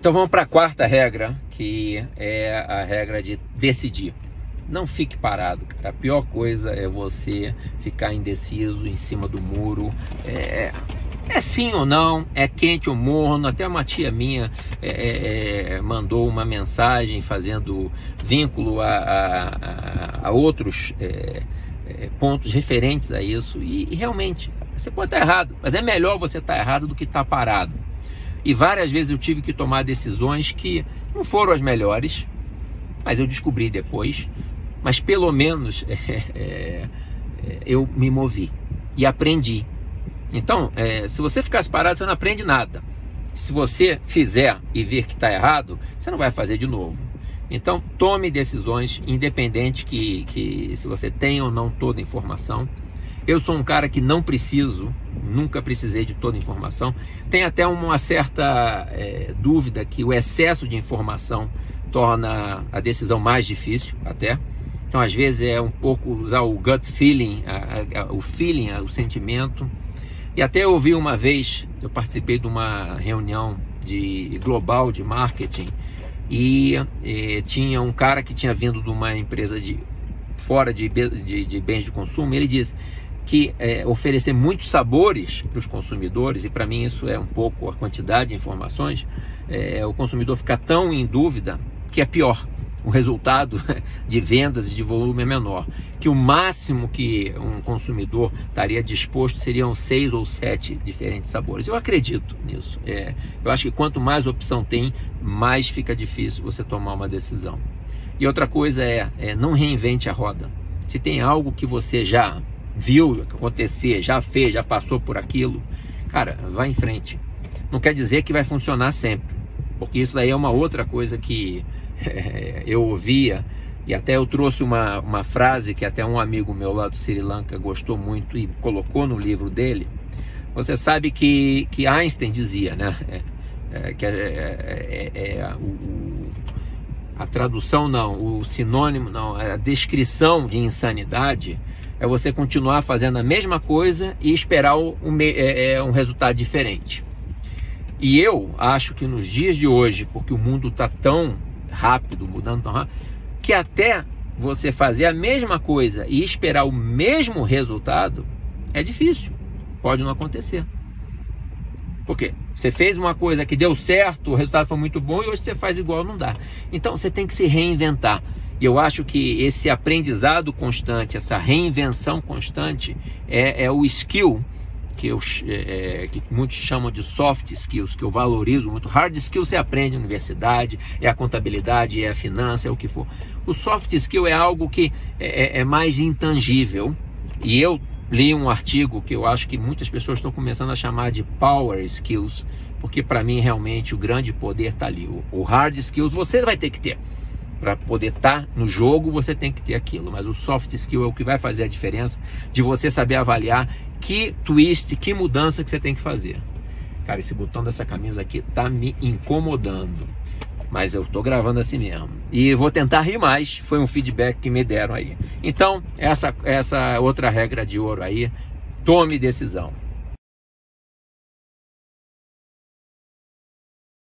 Então vamos para a quarta regra, que é a regra de decidir. Não fique parado. A pior coisa é você ficar indeciso em cima do muro. É, é sim ou não, é quente ou morno. Até uma tia minha é, é, é mandou uma mensagem fazendo vínculo a, a, a outros é, é, pontos referentes a isso. E, e, realmente, você pode estar errado, mas é melhor você estar errado do que estar parado. E várias vezes eu tive que tomar decisões que não foram as melhores, mas eu descobri depois. Mas pelo menos é, é, eu me movi e aprendi. Então, é, se você ficasse parado, você não aprende nada. Se você fizer e ver que está errado, você não vai fazer de novo. Então, tome decisões, independente que, que se você tem ou não toda a informação. Eu sou um cara que não preciso, nunca precisei de toda a informação. Tem até uma certa é, dúvida que o excesso de informação torna a decisão mais difícil, até. Então, às vezes, é um pouco usar o gut feeling, a, a, o feeling, a, o sentimento. E até eu ouvi uma vez, eu participei de uma reunião de global de marketing e, e tinha um cara que tinha vindo de uma empresa de fora de, de, de bens de consumo. ele disse que é, oferecer muitos sabores para os consumidores, e para mim isso é um pouco a quantidade de informações, é, o consumidor fica tão em dúvida que é pior. O resultado de vendas e de volume é menor. Que o máximo que um consumidor estaria disposto seriam seis ou sete diferentes sabores. Eu acredito nisso. É, eu acho que quanto mais opção tem, mais fica difícil você tomar uma decisão. E outra coisa é, é não reinvente a roda. Se tem algo que você já viu acontecer, já fez, já passou por aquilo, cara, vá em frente. Não quer dizer que vai funcionar sempre, porque isso aí é uma outra coisa que é, eu ouvia e até eu trouxe uma, uma frase que até um amigo meu lá do Sri Lanka gostou muito e colocou no livro dele. Você sabe que, que Einstein dizia, né? É, é, que é, é, é, é o, a tradução não, o sinônimo não, a descrição de insanidade é você continuar fazendo a mesma coisa e esperar um, é, é, um resultado diferente. E eu acho que nos dias de hoje, porque o mundo está tão rápido, mudando tão rápido, que até você fazer a mesma coisa e esperar o mesmo resultado é difícil. Pode não acontecer. Por quê? Você fez uma coisa que deu certo, o resultado foi muito bom e hoje você faz igual, não dá. Então você tem que se reinventar. E eu acho que esse aprendizado constante, essa reinvenção constante é, é o skill que, eu, é, é, que muitos chamam de soft skills, que eu valorizo muito. Hard skills você aprende na universidade, é a contabilidade, é a finança, é o que for. O soft skill é algo que é, é, é mais intangível. E eu li um artigo que eu acho que muitas pessoas estão começando a chamar de power skills, porque para mim realmente o grande poder está ali. O, hard skills você vai ter que ter para poder estar tá no jogo, você tem que ter aquilo. Mas o soft skill é o que vai fazer a diferença de você saber avaliar que twist, que mudança que você tem que fazer. Cara, esse botão dessa camisa aqui tá me incomodando. Mas eu tô gravando assim mesmo. E vou tentar rir mais. Foi um feedback que me deram aí. Então, essa, essa outra regra de ouro aí, tome decisão.